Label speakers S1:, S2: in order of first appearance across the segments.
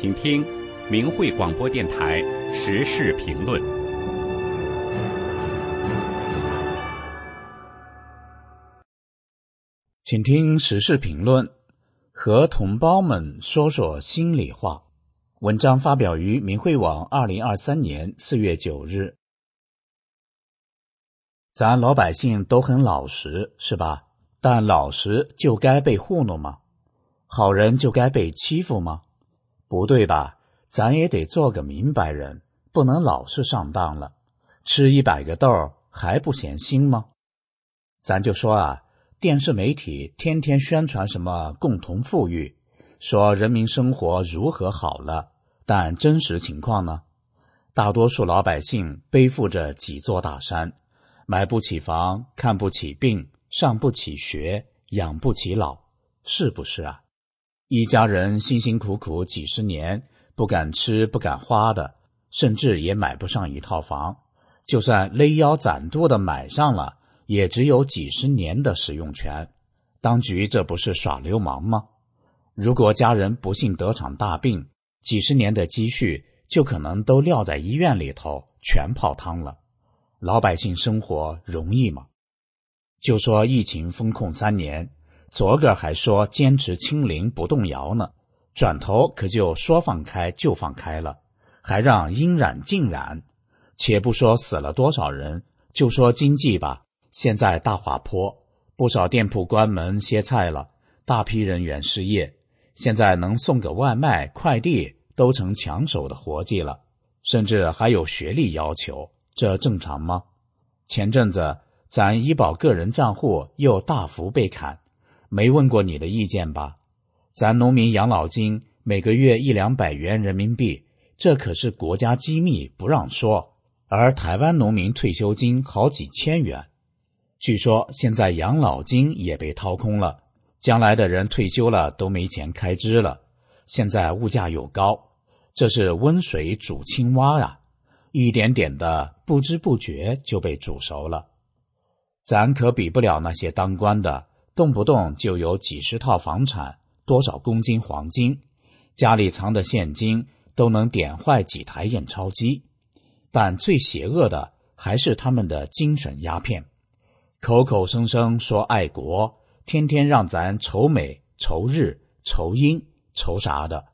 S1: 请听明慧广播电台时事评论。
S2: 请听时事评论，和同胞们说说心里话。文章发表于明慧网，二零二三年四月九日。咱老百姓都很老实，是吧？但老实就该被糊弄吗？好人就该被欺负吗？不对吧？咱也得做个明白人，不能老是上当了。吃一百个豆还不嫌腥吗？咱就说啊，电视媒体天天宣传什么共同富裕，说人民生活如何好了，但真实情况呢？大多数老百姓背负着几座大山，买不起房，看不起病，上不起学，养不起老，是不是啊？一家人辛辛苦苦几十年，不敢吃不敢花的，甚至也买不上一套房。就算勒腰攒肚的买上了，也只有几十年的使用权。当局这不是耍流氓吗？如果家人不幸得场大病，几十年的积蓄就可能都撂在医院里头，全泡汤了。老百姓生活容易吗？就说疫情封控三年。昨个还说坚持清零不动摇呢，转头可就说放开就放开了，还让应染尽染。且不说死了多少人，就说经济吧，现在大滑坡，不少店铺关门歇菜了，大批人员失业。现在能送个外卖、快递都成抢手的活计了，甚至还有学历要求，这正常吗？前阵子咱医保个人账户又大幅被砍。没问过你的意见吧？咱农民养老金每个月一两百元人民币，这可是国家机密，不让说。而台湾农民退休金好几千元，据说现在养老金也被掏空了，将来的人退休了都没钱开支了。现在物价又高，这是温水煮青蛙呀，一点点的，不知不觉就被煮熟了。咱可比不了那些当官的。动不动就有几十套房产，多少公斤黄金，家里藏的现金都能点坏几台验钞机。但最邪恶的还是他们的精神鸦片，口口声声说爱国，天天让咱仇美、仇日、仇英、仇啥的，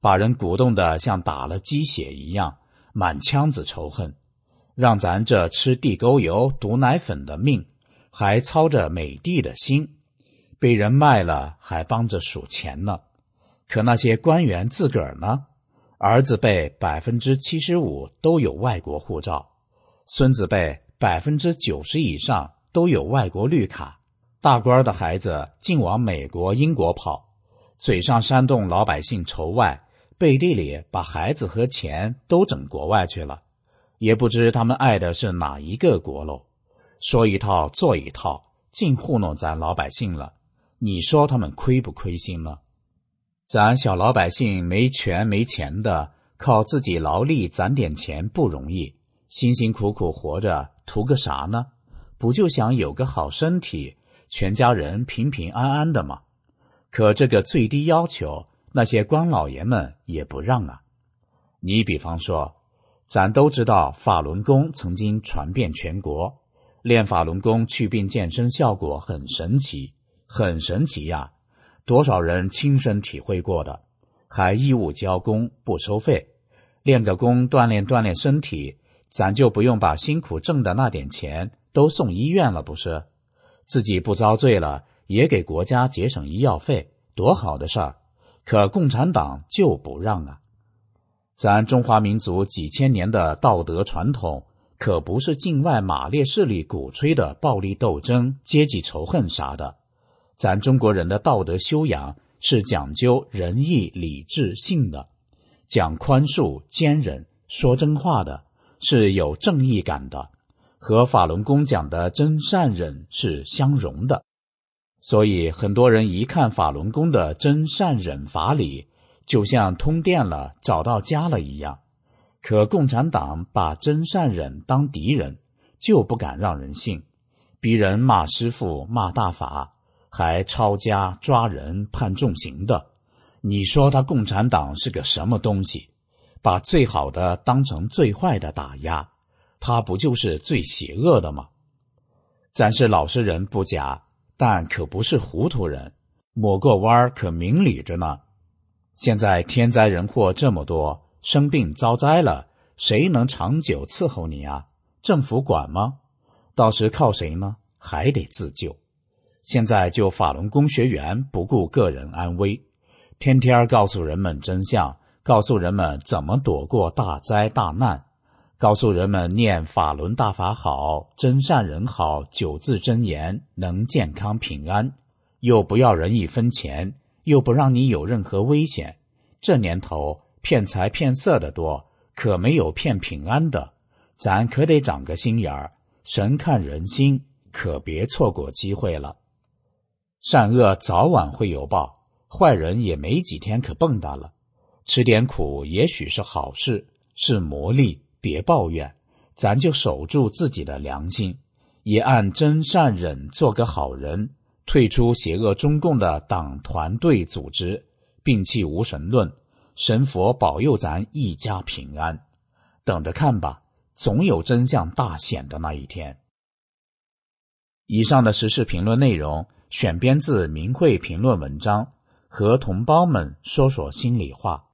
S2: 把人鼓动的像打了鸡血一样，满腔子仇恨，让咱这吃地沟油、毒奶粉的命，还操着美帝的心。被人卖了，还帮着数钱呢。可那些官员自个儿呢？儿子辈百分之七十五都有外国护照，孙子辈百分之九十以上都有外国绿卡。大官的孩子竟往美国、英国跑，嘴上煽动老百姓仇外，背地里把孩子和钱都整国外去了。也不知他们爱的是哪一个国喽？说一套做一套，净糊弄咱老百姓了。你说他们亏不亏心呢？咱小老百姓没权没钱的，靠自己劳力攒点钱不容易，辛辛苦苦活着图个啥呢？不就想有个好身体，全家人平平安安的吗？可这个最低要求，那些官老爷们也不让啊。你比方说，咱都知道法轮功曾经传遍全国，练法轮功祛病健身效果很神奇。很神奇呀，多少人亲身体会过的，还义务交功不收费，练个功锻炼锻炼身体，咱就不用把辛苦挣的那点钱都送医院了，不是？自己不遭罪了，也给国家节省医药费，多好的事儿！可共产党就不让啊！咱中华民族几千年的道德传统，可不是境外马列势力鼓吹的暴力斗争、阶级仇恨啥的。咱中国人的道德修养是讲究仁义礼智信的，讲宽恕坚忍说真话的，是有正义感的，和法轮功讲的真善忍是相融的。所以很多人一看法轮功的真善忍法理，就像通电了、找到家了一样。可共产党把真善忍当敌人，就不敢让人信，逼人骂师傅、骂大法。还抄家抓人判重刑的，你说他共产党是个什么东西？把最好的当成最坏的打压，他不就是最邪恶的吗？咱是老实人不假，但可不是糊涂人，抹个弯儿可明理着呢。现在天灾人祸这么多，生病遭灾了，谁能长久伺候你啊？政府管吗？到时靠谁呢？还得自救。现在就法轮功学员不顾个人安危，天天告诉人们真相，告诉人们怎么躲过大灾大难，告诉人们念法轮大法好，真善人好九字真言能健康平安，又不要人一分钱，又不让你有任何危险。这年头骗财骗色的多，可没有骗平安的。咱可得长个心眼儿，神看人心，可别错过机会了。善恶早晚会有报，坏人也没几天可蹦跶了。吃点苦也许是好事，是磨砺，别抱怨。咱就守住自己的良心，也按真善忍做个好人，退出邪恶中共的党团队组织，摒弃无神论，神佛保佑咱一家平安。等着看吧，总有真相大显的那一天。以上的时事评论内容。选编自明慧评论文章，和同胞们说说心里话。